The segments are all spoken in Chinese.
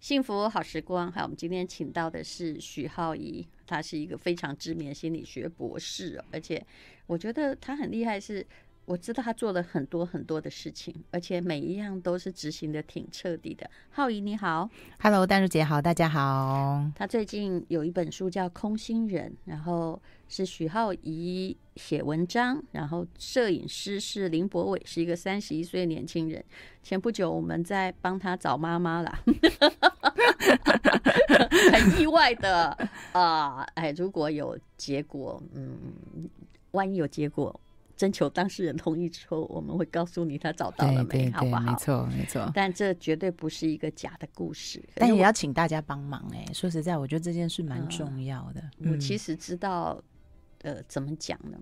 幸福好时光，好我们今天请到的是许浩怡，他是一个非常知名的心理学博士，而且我觉得他很厉害是。我知道他做了很多很多的事情，而且每一样都是执行的挺彻底的。浩怡你好，Hello，丹如姐好，大家好。他最近有一本书叫《空心人》，然后是许浩怡写文章，然后摄影师是林博伟，是一个三十一岁的年轻人。前不久我们在帮他找妈妈啦，很意外的啊，哎，如果有结果，嗯，万一有结果。征求当事人同意之后，我们会告诉你他找到了没，好不好？没错，没错。但这绝对不是一个假的故事，但也要请大家帮忙哎。说实在，我觉得这件事蛮重要的。嗯、我其实知道，呃，怎么讲呢？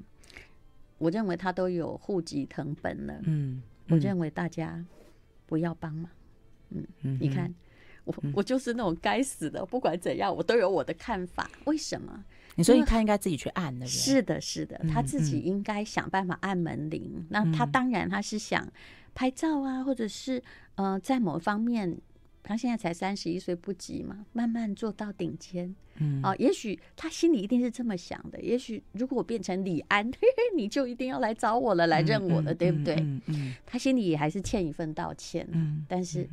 我认为他都有户籍成本了。嗯，我认为大家不要帮忙。嗯，嗯，你看，我我就是那种该死的，不管怎样，我都有我的看法。为什么？你说他应该自己去按的，是的，是的，他自己应该想办法按门铃。嗯、那他当然他是想拍照啊，或者是呃，在某方面，他现在才三十一岁，不急嘛，慢慢做到顶尖。嗯啊、呃，也许他心里一定是这么想的。也许如果我变成李安，你就一定要来找我了，来认我了，嗯、对不对？嗯，嗯，嗯，他心里也还是欠一份道歉。嗯，但是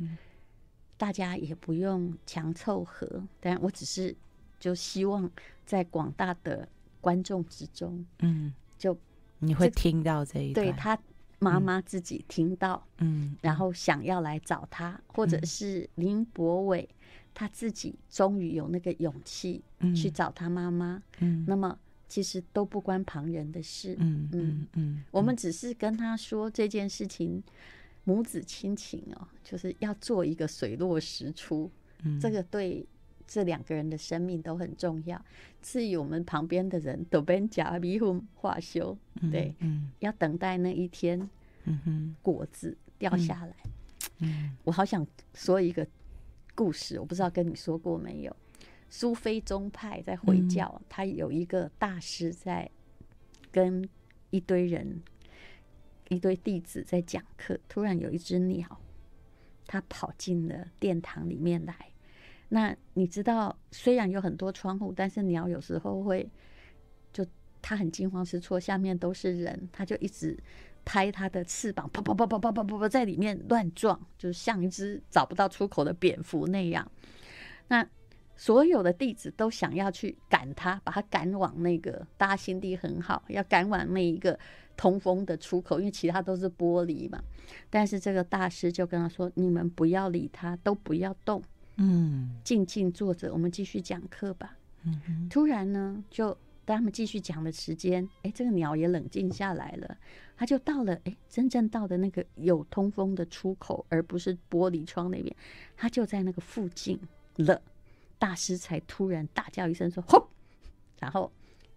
大家也不用强凑合。但我只是就希望。在广大的观众之中，嗯，就你会听到这一段，对他妈妈自己听到，嗯，然后想要来找他，或者是林博伟他自己终于有那个勇气去找他妈妈，嗯，那么其实都不关旁人的事，嗯嗯嗯，我们只是跟他说这件事情，母子亲情哦，就是要做一个水落石出，嗯，这个对。这两个人的生命都很重要。至于我们旁边的人，都边假迷糊化修，对，嗯，要等待那一天，嗯，果子掉下来。嗯，我好想说一个故事，我不知道跟你说过没有？苏菲宗派在回教，他有一个大师在跟一堆人、一堆弟子在讲课，突然有一只鸟，它跑进了殿堂里面来。那你知道，虽然有很多窗户，但是鸟有时候会，就它很惊慌失措，下面都是人，它就一直拍它的翅膀，啪啪啪啪啪啪啪在里面乱撞，就像一只找不到出口的蝙蝠那样。那所有的弟子都想要去赶它，把它赶往那个，大家心地很好，要赶往那一个通风的出口，因为其他都是玻璃嘛。但是这个大师就跟他说：“你们不要理他，都不要动。”嗯，静静坐着，我们继续讲课吧。嗯哼，突然呢，就当他们继续讲的时间，哎，这个鸟也冷静下来了，它就到了，哎，真正到的那个有通风的出口，而不是玻璃窗那边，它就在那个附近了。大师才突然大叫一声说：“吼！”然后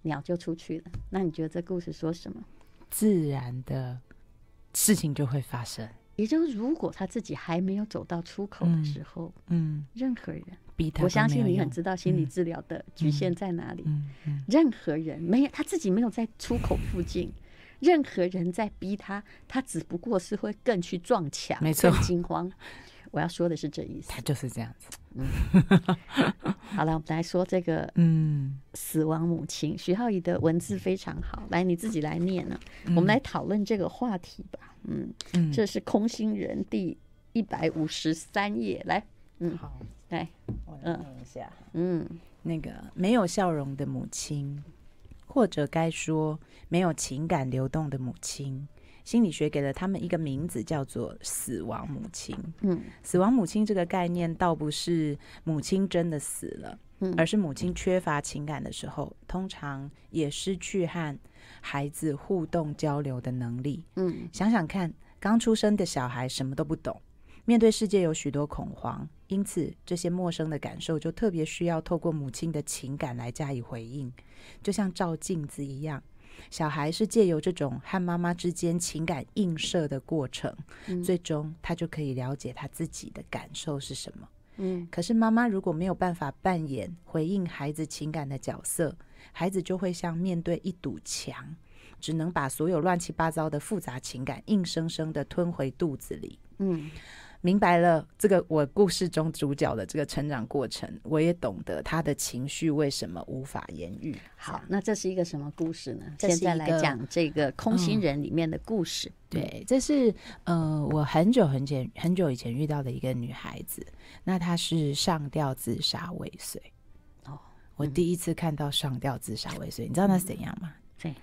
鸟就出去了。那你觉得这故事说什么？自然的事情就会发生。也就是，如果他自己还没有走到出口的时候，嗯，任何人，我相信你很知道心理治疗的局限在哪里。任何人没有他自己没有在出口附近，任何人在逼他，他只不过是会更去撞墙，没错，惊慌。我要说的是这意思，他就是这样子。嗯，好了，我们来说这个，嗯，死亡母亲。许皓宜的文字非常好，来，你自己来念呢。我们来讨论这个话题吧。嗯，这是空心人第一百五十三页，来，嗯，好，来，我来念一下，嗯，那个没有笑容的母亲，或者该说没有情感流动的母亲，心理学给了他们一个名字，叫做死亡母亲。嗯，死亡母亲这个概念，倒不是母亲真的死了，嗯，而是母亲缺乏情感的时候，通常也失去和孩子互动交流的能力。嗯，想想看，刚出生的小孩什么都不懂，面对世界有许多恐慌，因此这些陌生的感受就特别需要透过母亲的情感来加以回应，就像照镜子一样。小孩是借由这种和妈妈之间情感映射的过程，嗯，最终他就可以了解他自己的感受是什么。嗯，可是妈妈如果没有办法扮演回应孩子情感的角色，孩子就会像面对一堵墙，只能把所有乱七八糟的复杂情感硬生生的吞回肚子里。嗯，明白了这个我故事中主角的这个成长过程，我也懂得他的情绪为什么无法言喻。好，那这是一个什么故事呢？现在来讲这个空心人里面的故事。嗯、对，这是呃，我很久很久很久以前遇到的一个女孩子，那她是上吊自杀未遂。哦，我第一次看到上吊自杀未遂，嗯、你知道那是怎样吗？怎样？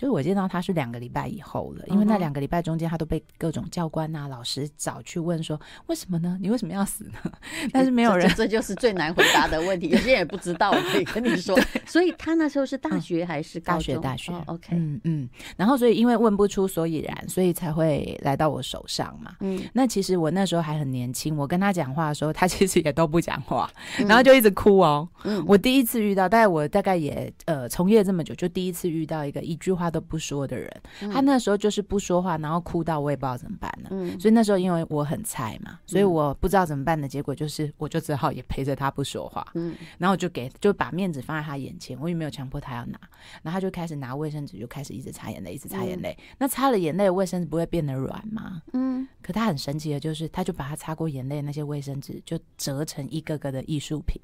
就是我见到他是两个礼拜以后了，因为那两个礼拜中间他都被各种教官啊、老师找去问说，为什么呢？你为什么要死呢？但是没有人，这，这就是最难回答的问题。有些人也不知道，我可以跟你说。所以他那时候是大学还是高中？大学，大学。OK，嗯嗯。然后所以因为问不出所以然，所以才会来到我手上嘛。嗯。那其实我那时候还很年轻，我跟他讲话的时候，他其实也都不讲话，然后就一直哭哦。嗯。我第一次遇到，大概我大概也呃从业这么久，就第一次遇到一个一句话。都不说的人，他那时候就是不说话，然后哭到我也不知道怎么办了。嗯，所以那时候因为我很菜嘛，所以我不知道怎么办的结果就是，我就只好也陪着他不说话。嗯，然后我就给就把面子放在他眼前，我也没有强迫他要拿，然后他就开始拿卫生纸，就开始一直擦眼泪，一直擦眼泪。那擦了眼泪，卫生纸不会变得软吗？嗯，可他很神奇的就是，他就把他擦过眼泪那些卫生纸就折成一个个的艺术品。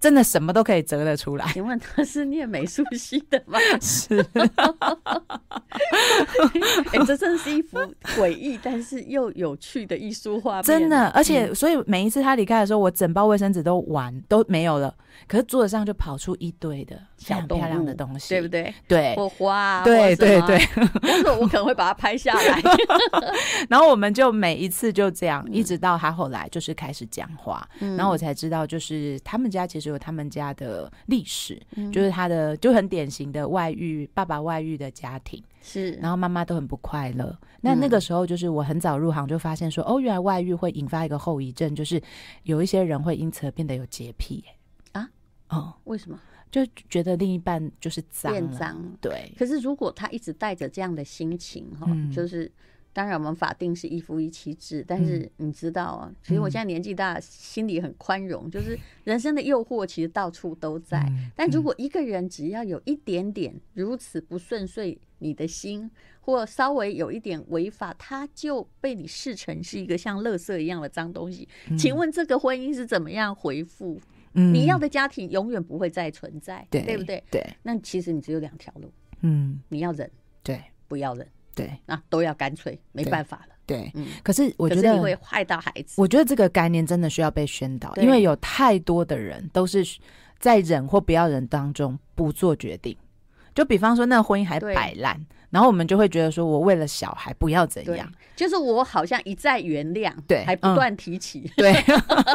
真的什么都可以折得出来。请问他是念美术系的吗？是。哎，这真是一幅诡异但是又有趣的艺术画。真的，而且所以每一次他离开的时候，我整包卫生纸都完都没有了。可是桌子上就跑出一堆的小漂亮的东西，对不对？对，或花，对对对。但是我可能会把它拍下来。然后我们就每一次就这样，一直到他后来就是开始讲话，然后我才知道，就是他们家其实有他们家的历史，就是他的就很典型的外遇，爸爸外遇的家庭是，然后妈妈都很不快乐。那那个时候就是我很早入行就发现说，哦，原来外遇会引发一个后遗症，就是有一些人会因此而变得有洁癖。啊哦，为什么？就觉得另一半就是脏，变脏。对。可是如果他一直带着这样的心情，哈、嗯，就是当然我们法定是一夫一妻制，但是你知道啊，其实我现在年纪大，心里很宽容，就是人生的诱惑其实到处都在。但如果一个人只要有一点点如此不顺遂，你的心或稍微有一点违法，他就被你视成是一个像垃圾一样的脏东西。请问这个婚姻是怎么样回复？你要的家庭永远不会再存在，对，对不对？对，那其实你只有两条路，嗯，你要忍，对，不要忍，对，那都要干脆，没办法了，对，嗯。可是我觉得你会害到孩子，我觉得这个概念真的需要被宣导，因为有太多的人都是在忍或不要忍当中不做决定，就比方说那个婚姻还摆烂。然后我们就会觉得说，我为了小孩不要怎样，就是我好像一再原谅，对，还不断提起，嗯、对，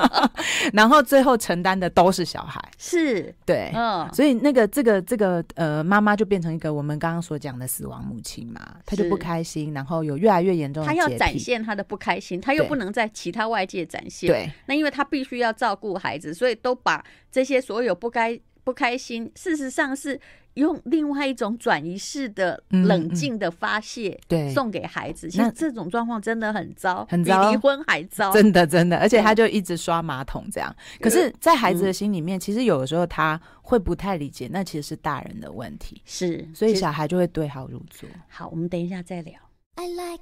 然后最后承担的都是小孩，是对，嗯，所以那个这个这个呃，妈妈就变成一个我们刚刚所讲的死亡母亲嘛，她就不开心，然后有越来越严重的，她要展现她的不开心，她又不能在其他外界展现，对，那因为她必须要照顾孩子，所以都把这些所有不该不开心，事实上是。用另外一种转移式的冷静的发泄，对，送给孩子。其实这种状况真的很糟，很糟，比离婚还糟。真的，真的，而且他就一直刷马桶这样。可是，在孩子的心里面，其实有的时候他会不太理解，那其实是大人的问题。是，所以小孩就会对号入座。好，我们等一下再聊。I like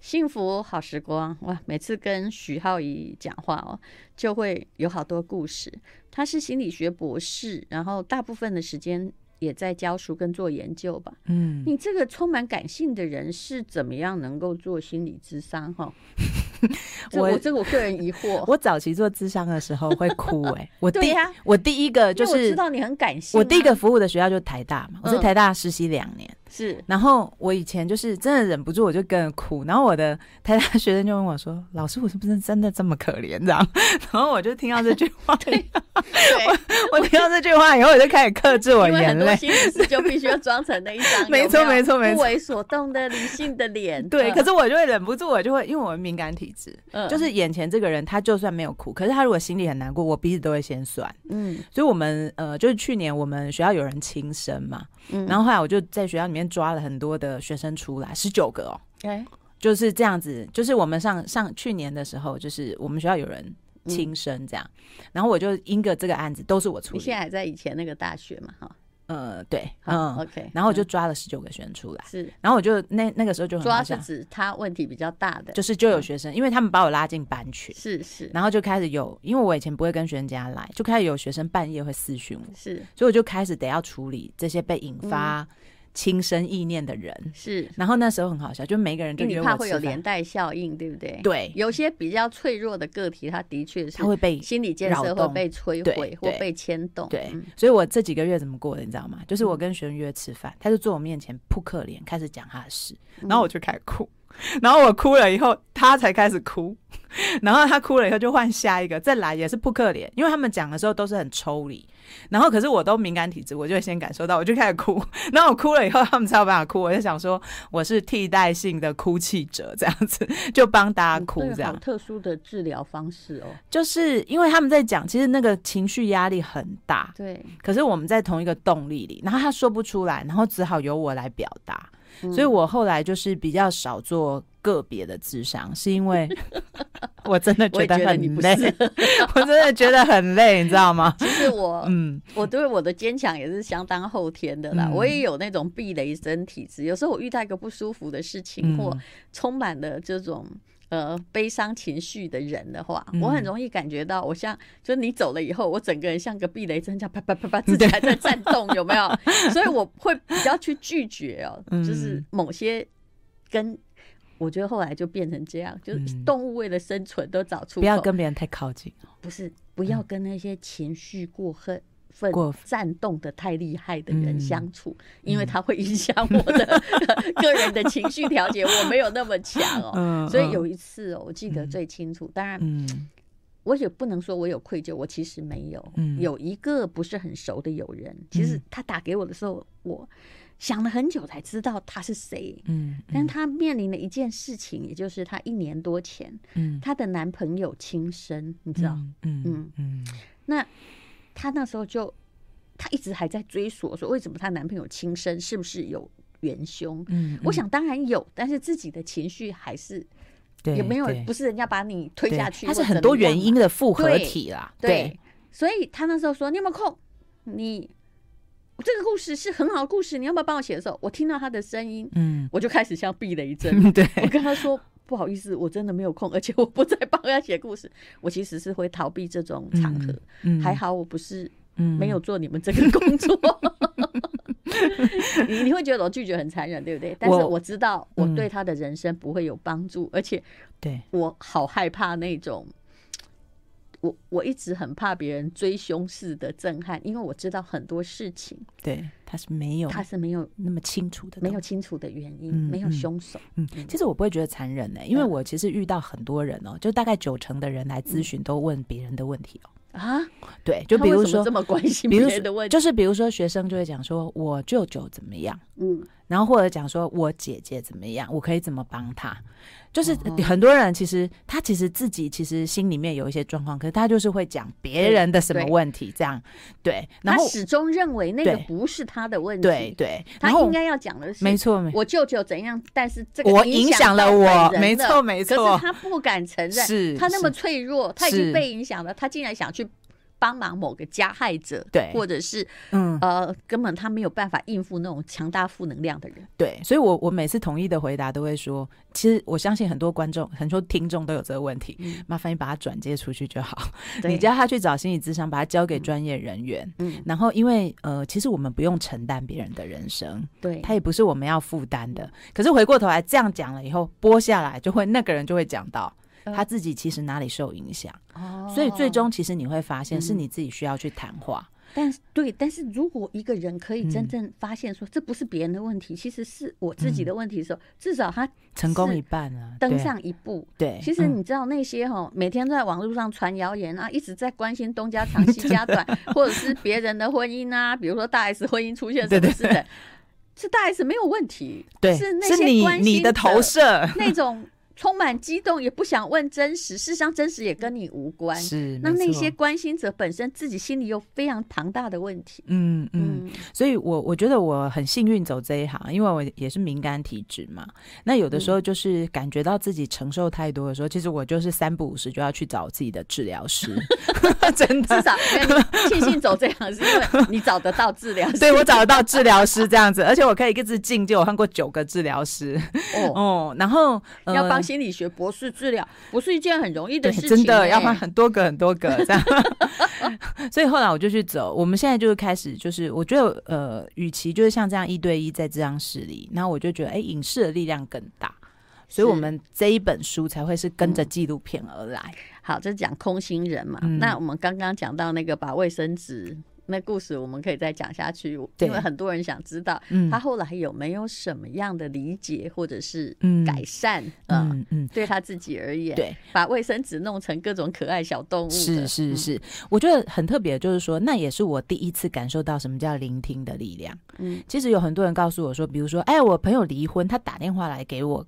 幸福好时光哇！每次跟徐浩怡讲话哦，就会有好多故事。他是心理学博士，然后大部分的时间也在教书跟做研究吧。嗯，你这个充满感性的人是怎么样能够做心理智商哈？我我这个我个人疑惑。我早期做智商的时候会哭哎、欸，我 第、啊、我第一个就是我知道你很感性、啊，我第一个服务的学校就是台大嘛，我在台大实习两年。是，然后我以前就是真的忍不住，我就跟着哭。然后我的台大学生就问我说：“老师，我是不是真的这么可怜？”这样，然后我就听到这句话，对，我 我听到这句话以后，我就开始克制我眼泪。心思就必须要装成那一张没错没错没错不为所动的理性的脸。对，可是我就会忍不住，我就会因为我敏感体质，嗯，就是眼前这个人，他就算没有哭，可是他如果心里很难过，我鼻子都会先酸。嗯，所以我们呃，就是去年我们学校有人轻生嘛，嗯，然后后来我就在学校里面。抓了很多的学生出来，十九个哦，哎，就是这样子。就是我们上上去年的时候，就是我们学校有人轻生这样，然后我就因个这个案子都是我出。你现在还在以前那个大学嘛？哈，呃，对，嗯，OK，然后我就抓了十九个学生出来，是，然后我就那那个时候就很抓是指他问题比较大的，就是就有学生，因为他们把我拉进班群，是是，然后就开始有，因为我以前不会跟学生家来，就开始有学生半夜会私讯我，是，所以我就开始得要处理这些被引发。轻生意念的人。是，然后那时候很好笑，就每个人就觉得你怕会有连带效应，对不对？对，有些比较脆弱的个体，他的确是他会被心理建设会被摧毁或被牵动。对，所以我这几个月怎么过的，你知道吗？就是我跟学生约吃饭，他就坐我面前扑克脸开始讲他的事，然后我就开始哭，然后我哭了以后，他才开始哭，然后他哭了以后就换下一个再来也是扑克脸，因为他们讲的时候都是很抽离。然后可是我都敏感体质，我就会先感受到，我就开始哭。然后我哭了以后，他们才有办法哭。我就想说，我是替代性的哭泣者，这样子 就帮大家哭。这样特殊的治疗方式哦，就是因为他们在讲，其实那个情绪压力很大。对。可是我们在同一个动力里，然后他说不出来，然后只好由我来表达。所以我后来就是比较少做个别的智商，是因为 我真的觉得很累，我真的觉得很累，你知道吗？其实我，嗯，我对我的坚强也是相当后天的啦。嗯、我也有那种避雷针体质，有时候我遇到一个不舒服的事情，嗯、或充满了这种。呃，悲伤情绪的人的话，我很容易感觉到，我像，就你走了以后，我整个人像个避雷针，这样啪啪啪啪，自己还在颤动，有没有？所以我会比较去拒绝哦，就是某些跟，我觉得后来就变成这样，就是动物为了生存都找出口，不要跟别人太靠近，不是，不要跟那些情绪过恨。奋战动的太厉害的人相处，嗯、因为他会影响我的、嗯、个人的情绪调节，我没有那么强哦。嗯、所以有一次哦，我记得最清楚。当然，嗯、我也不能说我有愧疚，我其实没有。嗯、有一个不是很熟的友人，其实他打给我的时候，我想了很久才知道他是谁。嗯，但他面临了一件事情，也就是他一年多前，嗯，他的男朋友轻生，你知道？嗯嗯嗯，那。她那时候就，她一直还在追索说，为什么她男朋友轻生，是不是有元凶？嗯，我想当然有，但是自己的情绪还是有没有？不是人家把你推下去，它是很多原因的复合体啦。对，所以她那时候说：“你有没有空？你这个故事是很好的故事，你要不要帮我写的时候，我听到她的声音，嗯，我就开始像避雷针。对，我跟她说。”不好意思，我真的没有空，而且我不再帮他写故事。我其实是会逃避这种场合。嗯嗯、还好我不是没有做你们这个工作。你你会觉得我拒绝很残忍，对不对？但是我知道我对他的人生不会有帮助，嗯、而且对我好害怕那种。我我一直很怕别人追凶式的震撼，因为我知道很多事情，对他是没有，他是没有那么清楚的，没有清楚的原因，嗯、没有凶手。嗯，其实我不会觉得残忍呢、欸，因为我其实遇到很多人哦、喔，就大概九成的人来咨询都问别人的问题哦、喔。啊，对，就比如说这么关心别人的问题，就是比如说学生就会讲说，我舅舅怎么样？嗯。然后或者讲说我姐姐怎么样，我可以怎么帮他？就是很多人其实他其实自己其实心里面有一些状况，可是他就是会讲别人的什么问题这样。对，然后他始终认为那个不是他的问题。对对，他应该要讲的是没错，我舅舅怎样，但是这个我影响了我，没错没错。可是他不敢承认，是他那么脆弱，他已经被影响了，他竟然想去。帮忙某个加害者，对，或者是嗯。呃，根本他没有办法应付那种强大负能量的人，对，所以我我每次统一的回答都会说，其实我相信很多观众、很多听众都有这个问题，嗯、麻烦你把它转接出去就好，对。你叫他去找心理咨商，把它交给专业人员，嗯，然后因为呃，其实我们不用承担别人的人生，对，他也不是我们要负担的，可是回过头来这样讲了以后，播下来就会那个人就会讲到。他自己其实哪里受影响，哦、所以最终其实你会发现是你自己需要去谈话。嗯、但是对，但是如果一个人可以真正发现说这不是别人的问题，嗯、其实是我自己的问题的时候，嗯、至少他成功一半了，登上一步。对，其实你知道那些哈，每天都在网络上传谣言啊，一直在关心东家长西家短，或者是别人的婚姻啊，比如说大 S 婚姻出现什么事的，是大 S 没有问题，对，是那些关心你的投射。那种。充满激动，也不想问真实。事实上，真实也跟你无关。是，那那些关心者本身自己心里有非常庞大的问题。嗯嗯，嗯，所以我我觉得我很幸运走这一行，因为我也是敏感体质嘛。那有的时候就是感觉到自己承受太多的时候，其实我就是三不五时就要去找自己的治疗师。真的，至少庆幸走这行是因为你找得到治疗师。对，我找得到治疗师这样子，而且我可以一直进就我看过九个治疗师。哦哦，然后、呃、要帮心理学博士治疗，不是一件很容易的事情，真的要帮很多个很多个这样。所以后来我就去走，我们现在就是开始，就是我觉得呃，与其就是像这样一对一在这样室里，然后我就觉得哎，影视的力量更大，所以我们这一本书才会是跟着纪录片而来。嗯、好，这讲空心人嘛，嗯、那我们刚刚讲到那个把卫生纸。那故事我们可以再讲下去，因为很多人想知道他后来有没有什么样的理解或者是改善嗯嗯，对他自己而言，对，把卫生纸弄成各种可爱小动物，是是是，我觉得很特别，就是说那也是我第一次感受到什么叫聆听的力量。嗯，其实有很多人告诉我说，比如说，哎，我朋友离婚，他打电话来给我。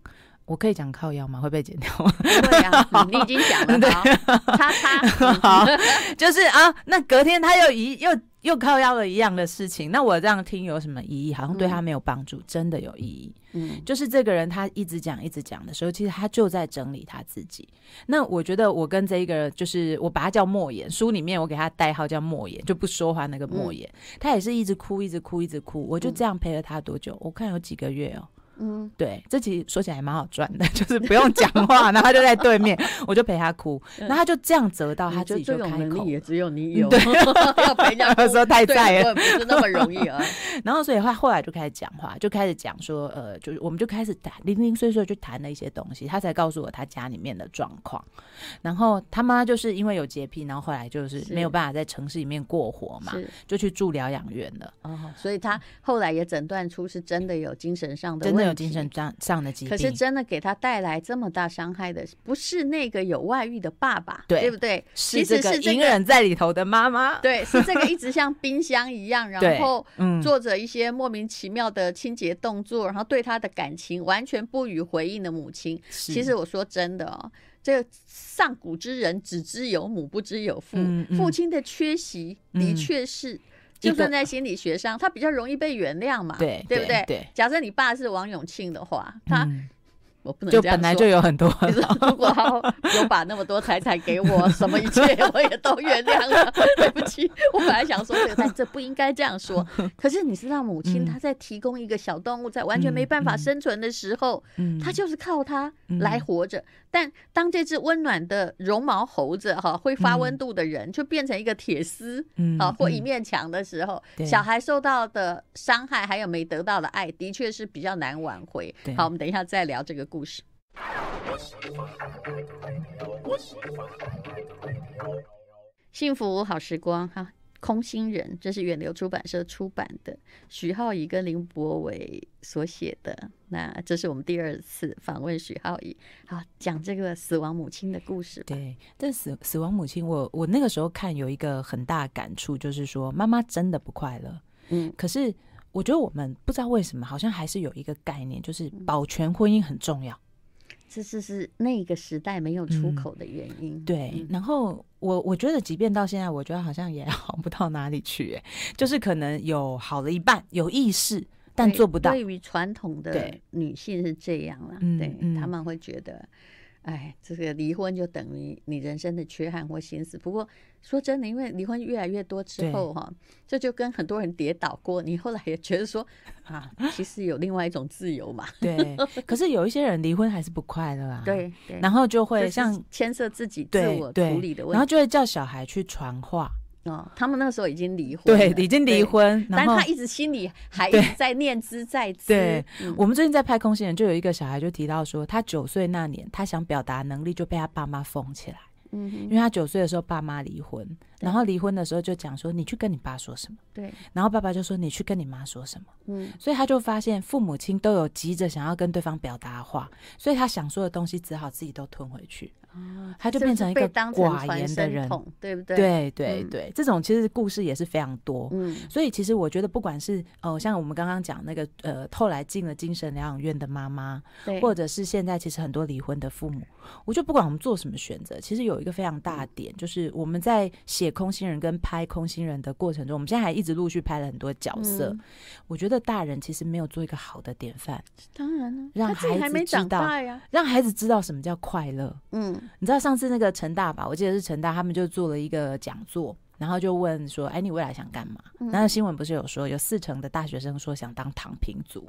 我可以讲靠腰吗？会被剪掉吗？对呀，你已经讲了，对，他他 好，就是啊，那隔天他又一又又靠腰了一样的事情，那我这样听有什么意义？好像对他没有帮助，真的有意义。嗯，就是这个人他一直讲一直讲的时候，其实他就在整理他自己。那我觉得我跟这一个人，就是我把他叫莫言，书里面我给他代号叫莫言，就不说话那个莫言，他也是一直哭，一直哭，一直哭。我就这样陪了他多久？我看有几个月哦。嗯，对，这其实说起来蛮好赚的，就是不用讲话，然后他就在对面，我就陪他哭，然后他就这样折到他自己就开口，也只有你有，对，要陪人家有时候太在了，不是那么容易啊。然后所以他后来就开始讲话，就开始讲说，呃，就是我们就开始谈零零碎碎就谈了一些东西，他才告诉我他家里面的状况。然后他妈就是因为有洁癖，然后后来就是没有办法在城市里面过活嘛，就去住疗养院了。哦，所以他后来也诊断出是真的有精神上的问题。有精神上上的疾病，可是真的给他带来这么大伤害的，不是那个有外遇的爸爸，对，对不对？是这个隐忍在里头的妈妈，对，是这个一直像冰箱一样，然后做着一些莫名其妙的清洁动作，然后对他的感情完全不予回应的母亲。其实我说真的哦，这个上古之人只知有母，不知有父，嗯嗯、父亲的缺席的确是。就算在心理学上，他比较容易被原谅嘛，对，对不对？对，假设你爸是王永庆的话，他。嗯我不能就本来就有很多，如果他有把那么多财产给我，什么一切 我也都原谅了。对不起，我本来想说这个，但这不应该这样说。可是你知道，母亲她在提供一个小动物，在完全没办法生存的时候，她就是靠它来活着。但当这只温暖的绒毛猴子哈会发温度的人，就变成一个铁丝啊或一面墙的时候，小孩受到的伤害还有没得到的爱，的确是比较难挽回。好，我们等一下再聊这个。故事，幸福好时光哈，空心人，这是远流出版社出版的，许皓宜跟林博伟所写的。那这是我们第二次访问许皓宜，好，讲这个死亡母亲的故事。对，这死死亡母亲，我我那个时候看有一个很大感触，就是说妈妈真的不快乐。嗯，可是。我觉得我们不知道为什么，好像还是有一个概念，就是保全婚姻很重要。这是是那个时代没有出口的原因。嗯、对，然后我我觉得，即便到现在，我觉得好像也 好不到哪里去。哎，就是可能有好了一半，有意识，但做不到。对于传统的女性是这样了，对，嗯、他们会觉得。哎，这个离婚就等于你人生的缺憾或心思。不过说真的，因为离婚越来越多之后，哈，这就跟很多人跌倒过，你后来也觉得说啊，其实有另外一种自由嘛。对。可是有一些人离婚还是不快乐啊。对。然后就会像牵涉自己自我处理的问题，然后就会叫小孩去传话。哦，他们那个时候已经离婚，对，已经离婚，但他一直心里还在念兹在兹。对，我们最近在拍《空心人》，就有一个小孩就提到说，他九岁那年，他想表达能力就被他爸妈封起来。嗯，因为他九岁的时候爸妈离婚，然后离婚的时候就讲说，你去跟你爸说什么？对，然后爸爸就说，你去跟你妈说什么？嗯，所以他就发现父母亲都有急着想要跟对方表达的话，所以他想说的东西只好自己都吞回去。哦，他就变成一个寡言的人，对不对？对对对，这种其实故事也是非常多。嗯，所以其实我觉得，不管是呃，像我们刚刚讲那个呃，后来进了精神疗养院的妈妈，对，或者是现在其实很多离婚的父母，我觉得不管我们做什么选择，其实有一个非常大的点，就是我们在写空心人跟拍空心人的过程中，我们现在还一直陆续拍了很多角色。我觉得大人其实没有做一个好的典范，当然了，让孩子知道，让孩子知道什么叫快乐。嗯。你知道上次那个陈大吧？我记得是陈大，他们就做了一个讲座，然后就问说：“哎，你未来想干嘛？”然后新闻不是有说，有四成的大学生说想当躺平族。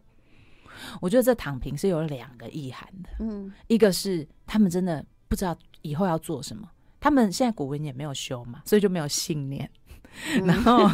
我觉得这躺平是有两个意涵的，嗯，一个是他们真的不知道以后要做什么，他们现在古文也没有修嘛，所以就没有信念。然后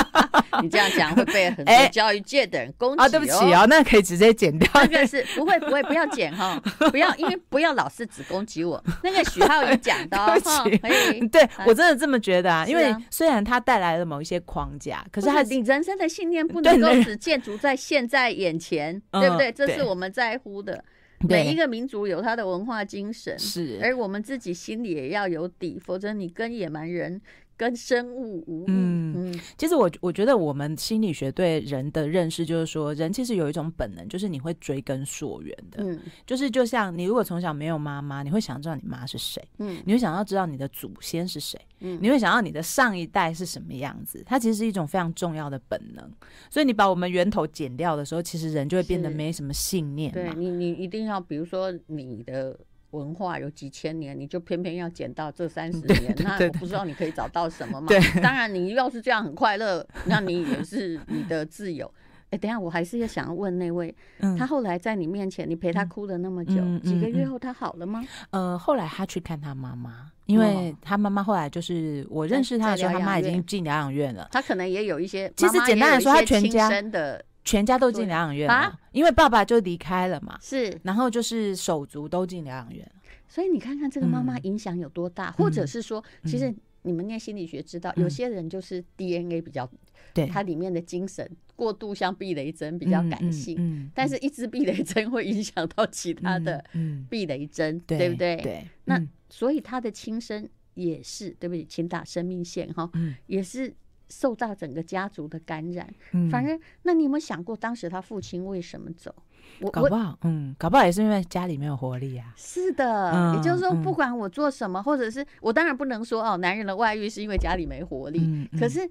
你这样讲会被很多教育界的人攻击、哦、啊！对不起啊、哦，那可以直接剪掉。那个是不会不会不要剪哈，不要因为不要老是只攻击我。那个许浩宇讲的、哦，对不起，对我真的这么觉得啊。因为虽然他带来了某一些框架，可是他是你人生的信念不能够只建筑在现在眼前，对不对？这是我们在乎的。每一个民族有他的文化精神，是，而我们自己心里也要有底，否则你跟野蛮人。跟生物无异。嗯，其实我我觉得我们心理学对人的认识就是说，人其实有一种本能，就是你会追根溯源的。嗯，就是就像你如果从小没有妈妈，你会想知道你妈是谁。嗯，你会想要知道你的祖先是谁。嗯，你会想要你的上一代是什么样子。它其实是一种非常重要的本能。所以你把我们源头剪掉的时候，其实人就会变得没什么信念。对你，你一定要比如说你的。文化有几千年，你就偏偏要捡到这三十年，那我不知道你可以找到什么嘛？对，当然你要是这样很快乐，那你也是你的自由。哎、欸，等一下我还是要想要问那位，嗯、他后来在你面前，你陪他哭了那么久，几个月后他好了吗？呃，后来他去看他妈妈，因为他妈妈后来就是我认识他的时候，他妈已经进疗养院了。他可能也有一些，其实简单来说，他全家的。全家都进疗养院了，啊、因为爸爸就离开了嘛。是，然后就是手足都进疗养院。所以你看看这个妈妈影响有多大，嗯、或者是说，其实你们念心理学知道，嗯、有些人就是 DNA 比较，对、嗯，它里面的精神过度像避雷针比较感性，但是一支避雷针会影响到其他的避雷针，对不对？对。那、嗯、所以他的亲生也是对不对？请打生命线哈，嗯、也是。受到整个家族的感染，嗯、反正，那你有没有想过，当时他父亲为什么走？我搞不好，嗯，搞不好也是因为家里没有活力啊。是的，嗯、也就是说，不管我做什么，嗯、或者是我当然不能说哦，男人的外遇是因为家里没活力。可是，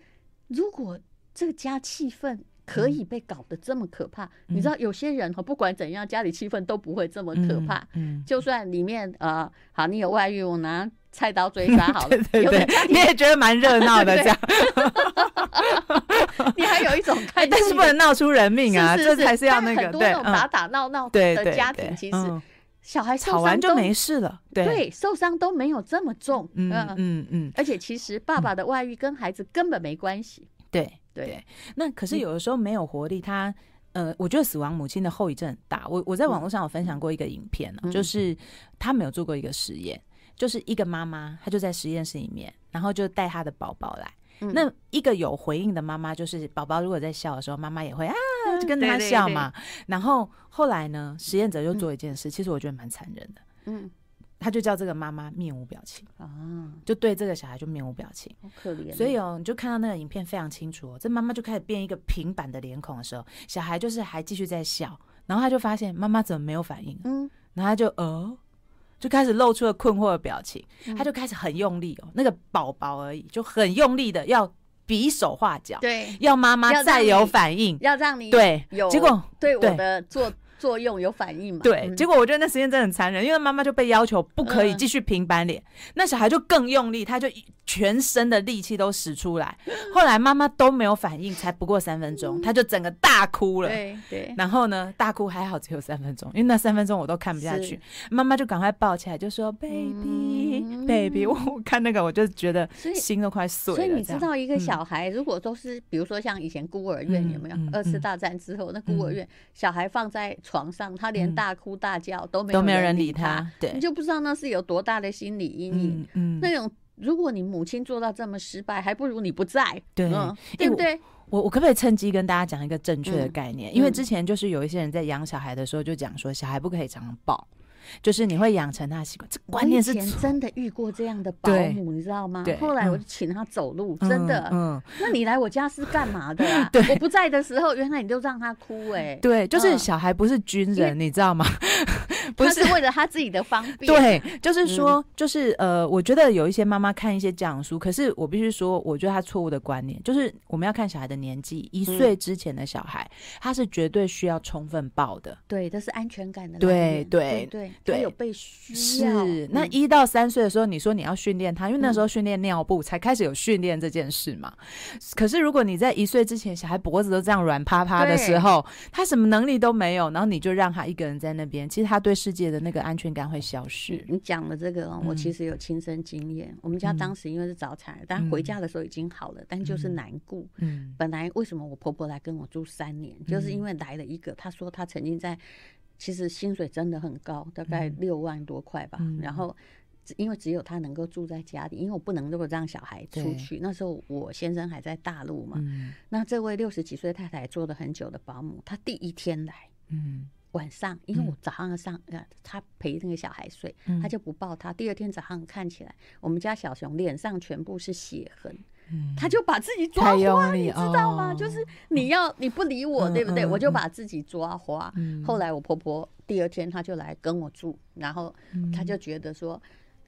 如果这个家气氛可以被搞得这么可怕，嗯、你知道，有些人哈，不管怎样，家里气氛都不会这么可怕。嗯，嗯就算里面呃，好，你有外遇，我拿。菜刀追杀 好了，对对对，你也觉得蛮热闹的 这样。你还有一种看，但是不能闹出人命啊，这才是要那个。很多那种打打闹闹的家庭，其实小孩吵完就没事了，对，受伤都没有这么重。嗯嗯嗯，而且其实爸爸的外遇跟孩子根本没关系。对对，那可是有的时候没有活力，他呃，我觉得死亡母亲的后遗症很大。我我在网络上有分享过一个影片，就是他没有做过一个实验。就是一个妈妈，她就在实验室里面，然后就带她的宝宝来。嗯、那一个有回应的妈妈，就是宝宝如果在笑的时候，妈妈也会啊，就跟他笑嘛。然后后来呢，实验者就做一件事，嗯、其实我觉得蛮残忍的。嗯，他就叫这个妈妈面无表情啊，就对这个小孩就面无表情，好可怜。所以哦，你就看到那个影片非常清楚哦，这妈妈就开始变一个平板的脸孔的时候，小孩就是还继续在笑，然后他就发现妈妈怎么没有反应？嗯，然后他就呃。就开始露出了困惑的表情，他就开始很用力哦，那个宝宝而已，就很用力的要比手画脚，对，要妈妈再有反应，要让你对，结果对我的做作用有反应嘛？对，结果我觉得那时间真的很残忍，因为妈妈就被要求不可以继续平板脸，那小孩就更用力，他就。全身的力气都使出来，后来妈妈都没有反应，才不过三分钟，他就整个大哭了。对对，然后呢，大哭还好只有三分钟，因为那三分钟我都看不下去，妈妈就赶快抱起来，就说：“baby baby。”我看那个我就觉得心都快碎了。所以你知道，一个小孩如果都是，比如说像以前孤儿院有没有？二次大战之后那孤儿院小孩放在床上，他连大哭大叫都没有都没有人理他，对，你就不知道那是有多大的心理阴影。嗯，那种如果你母亲做到这么失败，还不如你不在，对，嗯，对不对？我我可不可以趁机跟大家讲一个正确的概念？因为之前就是有一些人在养小孩的时候就讲说，小孩不可以常常抱。就是你会养成他的习惯，这观念是真的遇过这样的保姆，你知道吗？后来我就请他走路，真的。嗯，那你来我家是干嘛的啊？对，我不在的时候，原来你就让他哭哎。对，就是小孩不是军人，你知道吗？不是为了他自己的方便。对，就是说，就是呃，我觉得有一些妈妈看一些讲书，可是我必须说，我觉得他错误的观念就是我们要看小孩的年纪，一岁之前的小孩，他是绝对需要充分抱的。对，这是安全感的。对对对。对，有被需要。是，那一到三岁的时候，你说你要训练他，因为那时候训练尿布才开始有训练这件事嘛。可是如果你在一岁之前，小孩脖子都这样软趴趴的时候，他什么能力都没有，然后你就让他一个人在那边，其实他对世界的那个安全感会消失。你讲的这个，我其实有亲身经验。我们家当时因为是早产，但回家的时候已经好了，但就是难过。嗯，本来为什么我婆婆来跟我住三年，就是因为来了一个，她说她曾经在。其实薪水真的很高，大概六万多块吧。嗯、然后，因为只有他能够住在家里，因为我不能如果让小孩出去。那时候我先生还在大陆嘛。嗯、那这位六十几岁太太做了很久的保姆，她第一天来，嗯、晚上因为我早上上，她陪那个小孩睡，她就不抱他。第二天早上看起来，我们家小熊脸上全部是血痕。他就把自己抓花，你知道吗？就是你要你不理我，对不对？我就把自己抓花。后来我婆婆第二天她就来跟我住，然后她就觉得说。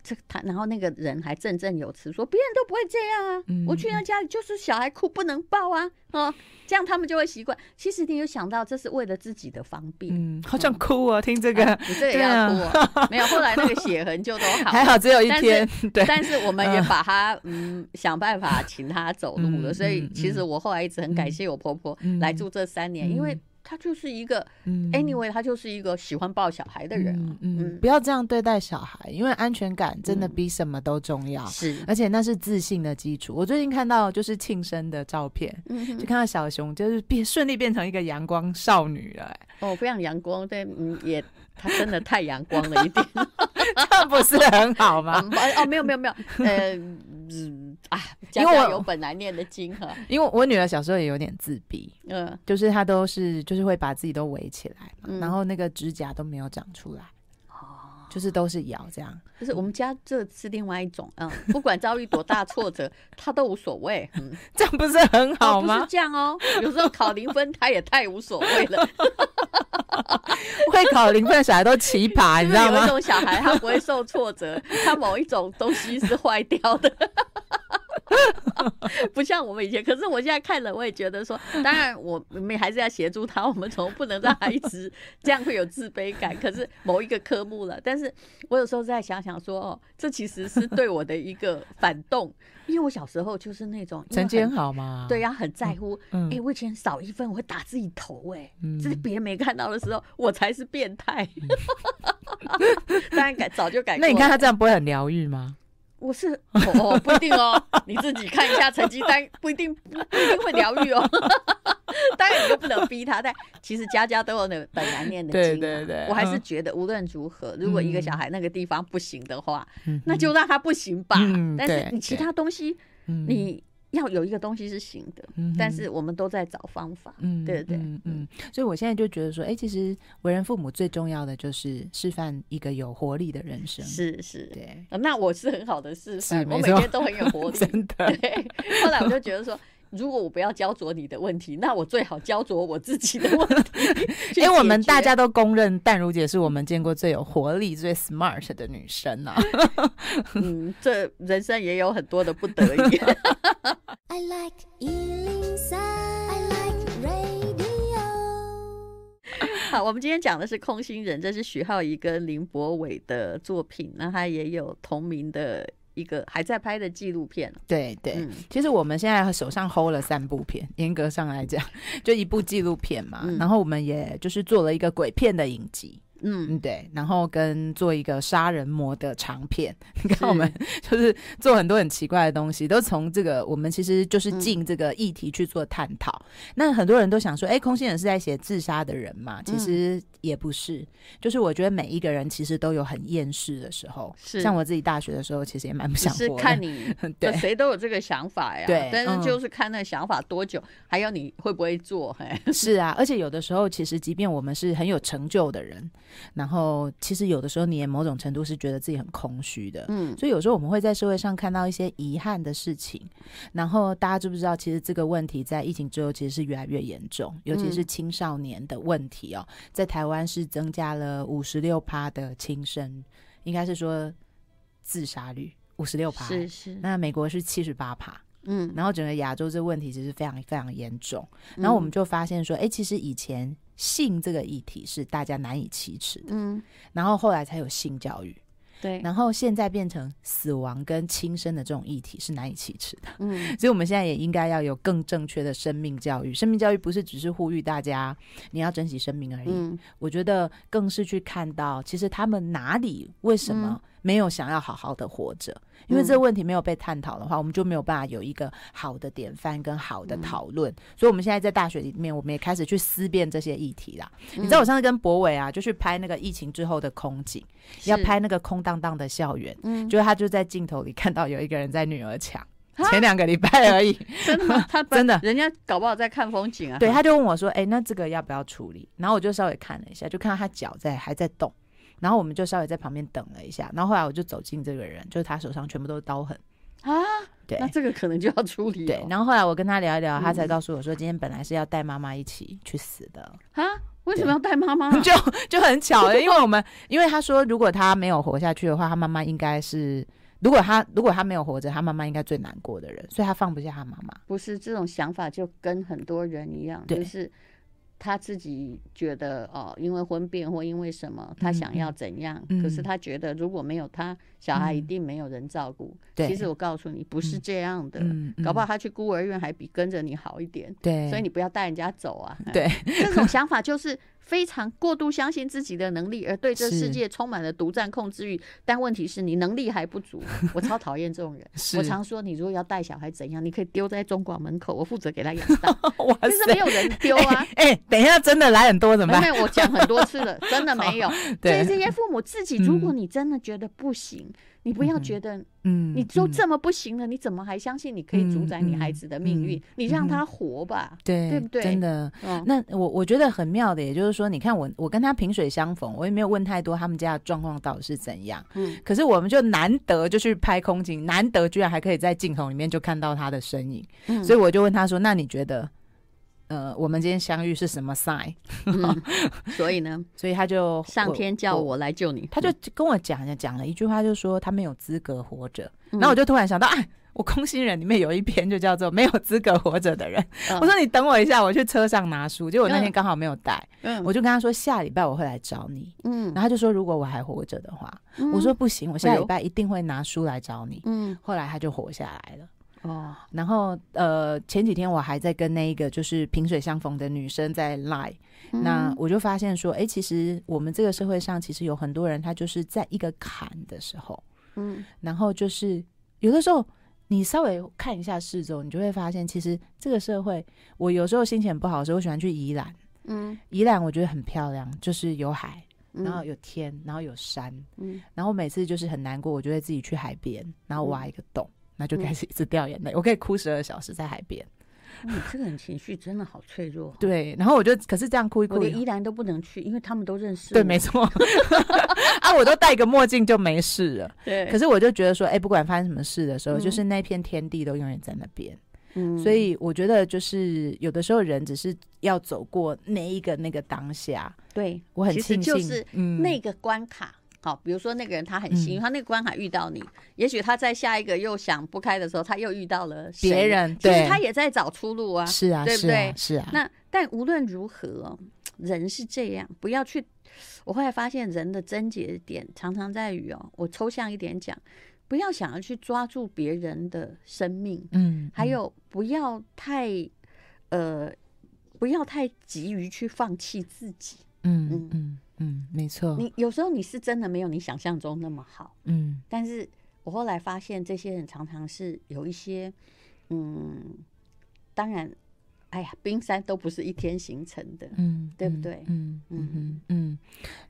这他，然后那个人还振振有词说，别人都不会这样啊，嗯、我去他家里就是小孩哭不能抱啊，哦，这样他们就会习惯。其实你有想到这是为了自己的方便，嗯，好想哭啊，听这个，啊、你这也要哭啊？没有，后来那个血痕就都好，还好只有一天，对，但是我们也把他嗯想办法请他走路了，所以其实我后来一直很感谢我婆婆来住这三年，因为。他就是一个嗯，anyway，他就是一个喜欢抱小孩的人。嗯嗯，不要这样对待小孩，因为安全感真的比什么都重要。是，而且那是自信的基础。我最近看到就是庆生的照片，就看到小熊就是变顺利变成一个阳光少女了。哦，非常阳光，对，嗯，也他真的太阳光了一点，这不是很好吗？哦，没有没有没有，呃。嗯啊，因为我有本难念的经哈，因为我女儿小时候也有点自闭，嗯，就是她都是就是会把自己都围起来嘛，嗯、然后那个指甲都没有长出来，哦，就是都是摇这样。就是我们家这是另外一种，嗯，不管遭遇多大挫折，他都无所谓，嗯，这样不是很好吗？哦、不是这样哦，有时候考零分，他也太无所谓了。会考零分的小孩都奇葩，你知道吗？有一种小孩他不会受挫折，他某一种东西是坏掉的，不像我们以前。可是我现在看了，我也觉得说，当然我们还是要协助他，我们从不能让他一直这样会有自卑感。可是某一个科目了，但是我有时候在想想说，哦，这其实是对我的一个反动。因为我小时候就是那种成绩很好嘛，对呀，很在乎。哎，我以前少一分我会打自己头，哎，这是别人没看到的时候，我才是变态。当然改早就改。那你看他这样不会很疗愈吗？我是 哦，不一定哦，你自己看一下成绩单，不一定不一定会疗愈哦。当然你就不能逼他，但其实家家都有那本难念的经。对对对，我还是觉得无论如何，如果一个小孩那个地方不行的话，那就让他不行吧。但是你其他东西，你。要有一个东西是行的，嗯、但是我们都在找方法，嗯，对对对，嗯，嗯，所以我现在就觉得说，哎、欸，其实为人父母最重要的就是示范一个有活力的人生，是是，对，那我是很好的示范，我每天都很有活力，真的。对，后来我就觉得说。如果我不要焦灼你的问题，那我最好焦灼我自己的问题。因 为我们大家都公认淡如姐是我们见过最有活力、最 smart 的女生啊。嗯，这人生也有很多的不得已。I like 103, I like radio。好，我们今天讲的是空心人，这是徐浩宜跟林柏伟的作品，那他也有同名的。一个还在拍的纪录片，对对，嗯、其实我们现在手上 hold 了三部片，严格上来讲，就一部纪录片嘛，嗯、然后我们也就是做了一个鬼片的影集，嗯，对，然后跟做一个杀人魔的长片，你看我们 就是做很多很奇怪的东西，都从这个我们其实就是进这个议题去做探讨。嗯、那很多人都想说，哎，空心人是在写自杀的人嘛？其实也不是，嗯、就是我觉得每一个人其实都有很厌世的时候。是，像我自己大学的时候，其实也蛮不想活的。是看你，对，谁都有这个想法呀。对，但是就是看那个想法多久，嗯、还有你会不会做。嘿，是啊，而且有的时候，其实即便我们是很有成就的人。然后，其实有的时候你也某种程度是觉得自己很空虚的，嗯，所以有时候我们会在社会上看到一些遗憾的事情。然后大家知不知道，其实这个问题在疫情之后其实是越来越严重，尤其是青少年的问题哦，在台湾是增加了五十六趴的轻生，应该是说自杀率五十六趴，是是。那美国是七十八趴，嗯，然后整个亚洲这个问题其实非常非常严重。然后我们就发现说，哎，其实以前。性这个议题是大家难以启齿的，嗯，然后后来才有性教育，对，然后现在变成死亡跟轻生的这种议题是难以启齿的，嗯，所以我们现在也应该要有更正确的生命教育。生命教育不是只是呼吁大家你要珍惜生命而已，嗯，我觉得更是去看到其实他们哪里为什么没有想要好好的活着。因为这个问题没有被探讨的话，我们就没有办法有一个好的典范跟好的讨论。所以，我们现在在大学里面，我们也开始去思辨这些议题啦。你知道，我上次跟博伟啊，就去拍那个疫情之后的空景，要拍那个空荡荡的校园。嗯，就是他就在镜头里看到有一个人在女儿墙。前两个礼拜而已，真的吗？他 真的，人家搞不好在看风景啊。对，他就问我说：“哎，那这个要不要处理？”然后我就稍微看了一下，就看到他脚在还在动。然后我们就稍微在旁边等了一下，然后后来我就走近这个人，就是他手上全部都是刀痕啊，对，那这个可能就要处理。对，然后后来我跟他聊一聊，他才告诉我说，今天本来是要带妈妈一起去死的啊，为什么要带妈妈？就就很巧了，因为我们 因为他说，如果他没有活下去的话，他妈妈应该是，如果他如果他没有活着，他妈妈应该最难过的人，所以他放不下他妈妈。不是这种想法，就跟很多人一样，就是。他自己觉得哦，因为婚变或因为什么，他想要怎样？嗯、可是他觉得如果没有他，小孩一定没有人照顾。嗯、其实我告诉你，不是这样的。搞不好他去孤儿院还比跟着你好一点。对，所以你不要带人家走啊。对，这种想法就是。非常过度相信自己的能力，而对这世界充满了独占控制欲。但问题是你能力还不足，我超讨厌这种人。我常说，你如果要带小孩怎样，你可以丢在中广门口，我负责给他养大。其实塞没有人丢啊。哎、欸欸，等一下，真的来很多怎么办？因为我讲很多次了，真的没有。对，所以这些父母自己，如果你真的觉得不行。嗯你不要觉得，嗯，你都这么不行了，你怎么还相信你可以主宰你孩子的命运？你让他活吧，对，对不对？真的，那我我觉得很妙的，也就是说，你看我我跟他萍水相逢，我也没有问太多他们家的状况到底是怎样，嗯，可是我们就难得就去拍空景，难得居然还可以在镜头里面就看到他的身影，所以我就问他说：“那你觉得？”呃，我们今天相遇是什么 sign？嗯、所以呢，所以他就上天叫我来救你，他就跟我讲讲了一句话，就说他没有资格活着。嗯、然后我就突然想到，哎，我空心人里面有一篇就叫做没有资格活着的人。嗯、我说你等我一下，我去车上拿书。结果我那天刚好没有带，嗯、我就跟他说下礼拜我会来找你。嗯，然后他就说如果我还活着的话，嗯、我说不行，我下礼拜一定会拿书来找你。嗯，后来他就活下来了。哦，然后呃，前几天我还在跟那一个就是萍水相逢的女生在 line，嗯，那我就发现说，哎，其实我们这个社会上其实有很多人，他就是在一个坎的时候，嗯，然后就是有的时候你稍微看一下四周，你就会发现，其实这个社会，我有时候心情不好的时候，我喜欢去宜兰，嗯，宜兰我觉得很漂亮，就是有海，然后有天，然后有山，嗯，然后每次就是很难过，我就会自己去海边，然后挖一个洞。那就开始一直掉眼泪，嗯、我可以哭十二小时在海边。你、嗯、这个人情绪真的好脆弱。对，然后我就可是这样哭一哭，我依然都不能去，因为他们都认识。对，没错。啊，我都戴个墨镜就没事了。对。可是我就觉得说，哎、欸，不管发生什么事的时候，嗯、就是那片天地都永远在那边。嗯。所以我觉得，就是有的时候人只是要走过那一个那个当下。对，我很庆幸，就是那个关卡。嗯好，比如说那个人他很幸运，嗯、他那个关卡遇到你，也许他在下一个又想不开的时候，他又遇到了别人，对，其实他也在找出路啊，是啊，对不对？是啊。是啊，那但无论如何，人是这样，不要去。我后来发现人的症结点常常在于哦，我抽象一点讲，不要想要去抓住别人的生命，嗯，还有不要太呃，不要太急于去放弃自己，嗯嗯嗯。嗯嗯，没错。你有时候你是真的没有你想象中那么好，嗯。但是我后来发现，这些人常常是有一些，嗯，当然。哎呀，冰山都不是一天形成的，嗯，对不对？嗯嗯嗯嗯，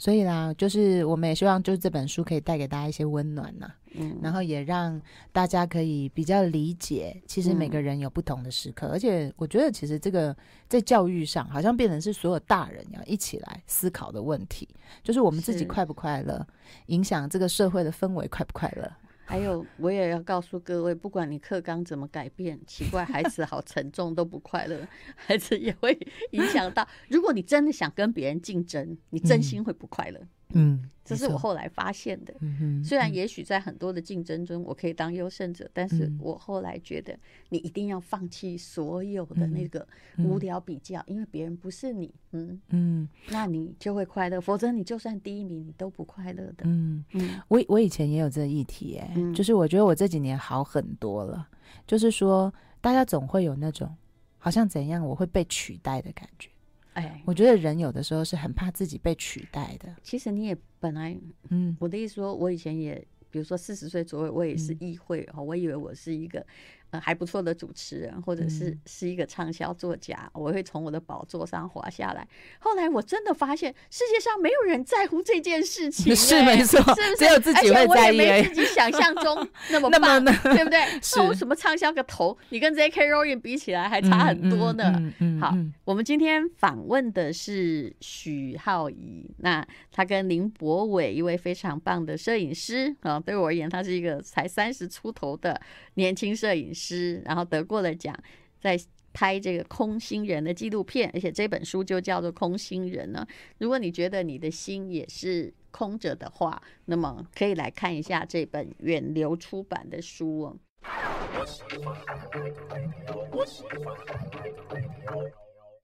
所以啦，就是我们也希望，就是这本书可以带给大家一些温暖呐，嗯，然后也让大家可以比较理解，其实每个人有不同的时刻，嗯、而且我觉得，其实这个在教育上，好像变成是所有大人要一起来思考的问题，就是我们自己快不快乐，影响这个社会的氛围快不快乐。还有，我也要告诉各位，不管你课纲怎么改变，奇怪，孩子好沉重，都不快乐，孩子也会影响到。如果你真的想跟别人竞争，你真心会不快乐。嗯嗯，这是我后来发现的。嗯，虽然也许在很多的竞争中，我可以当优胜者，但是我后来觉得，你一定要放弃所有的那个无聊比较，因为别人不是你。嗯嗯，那你就会快乐，否则你就算第一名，你都不快乐的。嗯嗯，我我以前也有这议题，哎，就是我觉得我这几年好很多了，就是说大家总会有那种好像怎样我会被取代的感觉。哎，我觉得人有的时候是很怕自己被取代的。其实你也本来，嗯，我的意思说，我以前也，比如说四十岁左右，我也是议会，嗯，我以为我是一个。呃，还不错的主持人，或者是是一个畅销作家，嗯，我会从我的宝座上滑下来。后来我真的发现，世界上没有人在乎这件事情，是没错，是不是？只有自己会在意，我也没自己想象中那么 棒，对不对？那我什么畅销个头？你跟 J.K. Rowling 比起来还差很多呢。嗯嗯嗯，好，我们今天访问的是许浩怡，那他跟林博伟一位非常棒的摄影师啊，对我而言，他是一个才三十出头的年轻摄影师。师，然后得过了奖，在拍这个空心人的纪录片，而且这本书就叫做《空心人》呢。如果你觉得你的心也是空着的话，那么可以来看一下这本远流出版的书哦。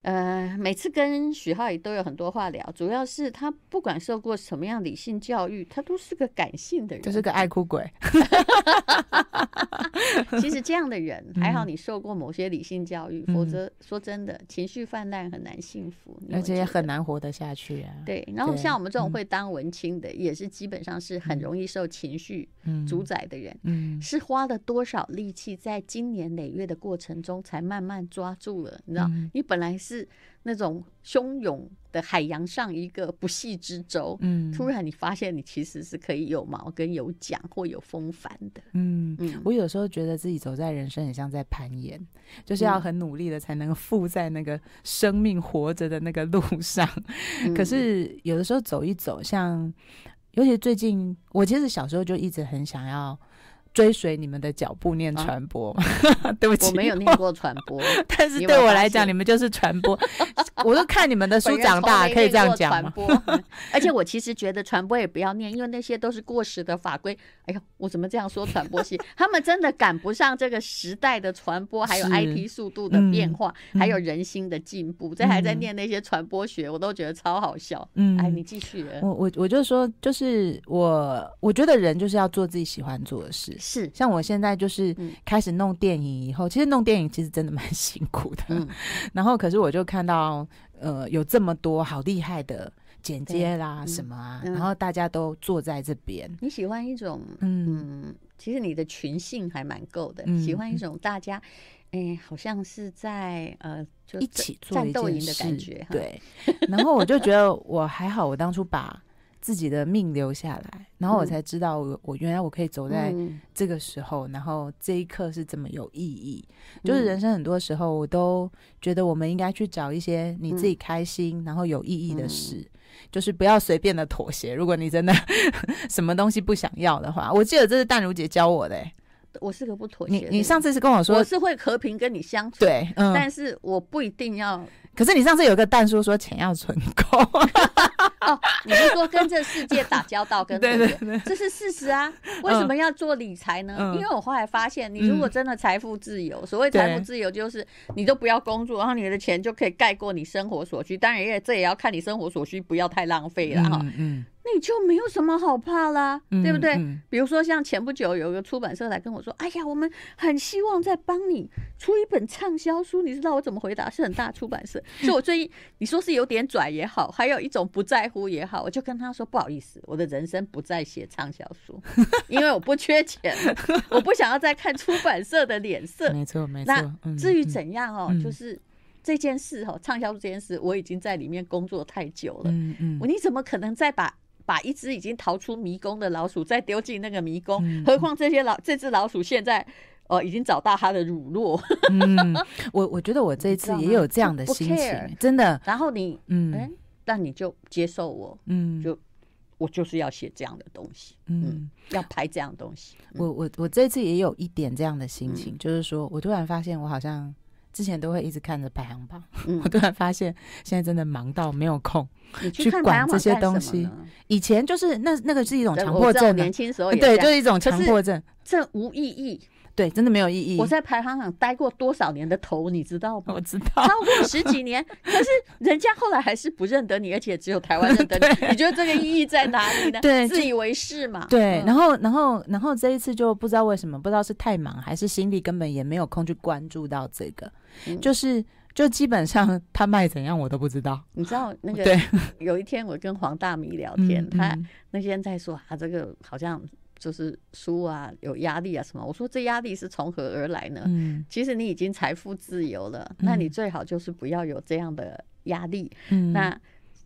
呃，每次跟许浩宇都有很多话聊，主要是他不管受过什么样理性教育，他都是个感性的人，就是个爱哭鬼。其实这样的人 还好，你受过某些理性教育，嗯、否则说真的，情绪泛滥很难幸福，而且也很难活得下去啊。对，然后像我们这种会当文青的，也是基本上是很容易受情绪主宰的人。嗯，是花了多少力气，在经年累月的过程中，才慢慢抓住了。你知道，你本来是。那种汹涌的海洋上一个不系之舟，嗯，突然你发现你其实是可以有毛跟有桨或有风帆的，嗯嗯。我有时候觉得自己走在人生很像在攀岩，就是要很努力的才能附在那个生命活着的那个路上。嗯、可是有的时候走一走，像尤其最近，我其实小时候就一直很想要。追随你们的脚步念传播，啊、对不起，我没有念过传播，但是对我来讲，你们就是传播。我都看你们的书长大，可以这样讲吗？嗯、而且我其实觉得传播也不要念，因为那些都是过时的法规。哎呦，我怎么这样说传播系？他们真的赶不上这个时代的传播，还有 IT 速度的变化，嗯、还有人心的进步。这、嗯、还在念那些传播学，我都觉得超好笑。嗯，哎，你继续。我我我就说，就是我我觉得人就是要做自己喜欢做的事。是，像我现在就是开始弄电影以后，嗯、其实弄电影其实真的蛮辛苦的。嗯，然后可是我就看到，呃，有这么多好厉害的剪接啦什么啊，嗯、然后大家都坐在这边。你喜欢一种，嗯，其实你的群性还蛮够的，嗯、喜欢一种大家，哎、欸，好像是在呃，就一起做战斗营的感觉。对，然后我就觉得我还好，我当初把。自己的命留下来，然后我才知道我我原来我可以走在这个时候，然后这一刻是这么有意义。就是人生很多时候，我都觉得我们应该去找一些你自己开心，然后有意义的事，就是不要随便的妥协。如果你真的 什么东西不想要的话，我记得这是淡如姐教我的。我是个不妥协。你你上次是跟我说，我是会和平跟你相处，对，嗯，但是我不一定要。可是你上次有个蛋叔说钱要存够，哦，你是说跟这世界打交道，跟对对对，这是事实啊。为什么要做理财呢？嗯、因为我后来发现，你如果真的财富自由，嗯、所谓财富自由就是你都不要工作，然后你的钱就可以盖过你生活所需。当然，也这也要看你生活所需不要太浪费了哈。嗯。嗯你就没有什么好怕啦，嗯、对不对？嗯、比如说像前不久有一个出版社来跟我说：“哎呀，我们很希望再帮你出一本畅销书。”你知道我怎么回答？是很大出版社，所以我最近你说是有点拽也好，还有一种不在乎也好，我就跟他说：“不好意思，我的人生不再写畅销书，因为我不缺钱，我不想要再看出版社的脸色。”没错，没错。那至于怎样哦，嗯、就是。这件事哈，畅销书这件事，我已经在里面工作太久了。嗯嗯，你怎么可能再把把一只已经逃出迷宫的老鼠再丢进那个迷宫？嗯、何况这些老这只老鼠现在哦、呃、已经找到它的乳酪。嗯，我我觉得我这一次也有这样的心情，真的。然后你嗯，哎，那你就接受我，嗯，就我就是要写这样的东西，嗯，嗯要拍这样的东西。嗯、我我我这次也有一点这样的心情，嗯、就是说我突然发现我好像。之前都会一直看着排行榜，嗯、我突然发现现在真的忙到没有空去管这些东西。以前就是那那个是一种强迫症，年轻时候对，就是一种强迫症，这无意义。对，真的没有意义。我在排行榜待过多少年的头，你知道吗？我知道，超过十几年。可是人家后来还是不认得你，而且只有台湾认得你。你觉得这个意义在哪里呢？对，自以为是嘛。对，然后，然后，然后这一次就不知道为什么，不知道是太忙，还是心里根本也没有空去关注到这个。嗯、就是，就基本上 他卖怎样我都不知道。你知道那个？对，有一天我跟黄大米聊天，嗯、他那天在说啊，这个好像。就是书啊，有压力啊什么？我说这压力是从何而来呢？嗯，其实你已经财富自由了，嗯、那你最好就是不要有这样的压力。嗯，那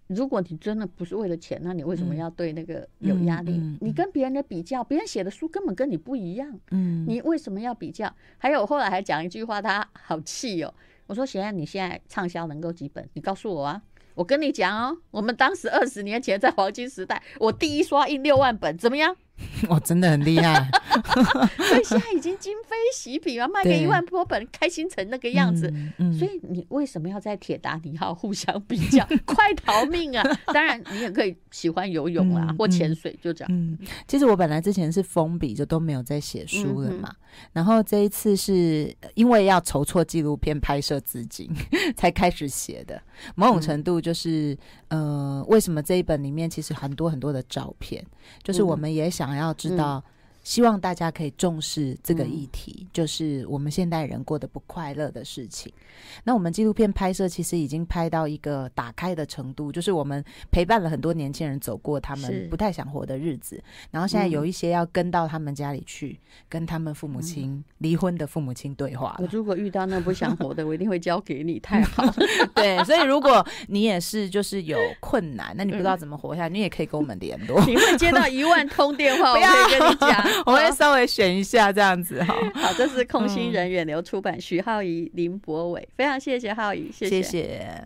如果你真的不是为了钱，那你为什么要对那个有压力？嗯嗯嗯、你跟别人的比较，别人写的书根本跟你不一样。嗯，你为什么要比较？还有后来还讲一句话，他好气哦。我说：现在你现在畅销能够几本？你告诉我啊！我跟你讲哦，我们当时二十年前在黄金时代，我第一刷印六万本，怎么样？我真的很厉害，所以现在已经今非昔比了，卖个一万多本，开心成那个样子。嗯嗯、所以你为什么要在铁达尼号互相比较？快逃命啊！当然，你也可以喜欢游泳啊，嗯、或潜水，就这样。嗯，其实我本来之前是封笔，就都没有在写书了嘛。嗯、然后这一次是因为要筹措纪录片拍摄资金，才开始写的。某种程度就是，嗯、呃，为什么这一本里面其实很多很多的照片，就是我们也想。想要知道，希望大家可以重视这个议题，嗯、就是我们现代人过得不快乐的事情。那我们纪录片拍摄其实已经拍到一个打开的程度，就是我们陪伴了很多年轻人走过他们不太想活的日子，然后现在有一些要跟到他们家里去，嗯、跟他们父母亲离婚的父母亲对话。我如果遇到那不想活的，我一定会交给你。太好，对，所以如果你也是就是有困难，那你不知道怎么活下来，嗯、你也可以跟我们联络。你会接到一万通电话，我可以跟你讲，我会稍微选一下这样子哈。好，这是空心人远流出版，徐浩怡、林博伟。非常谢谢浩怡，谢谢。谢谢。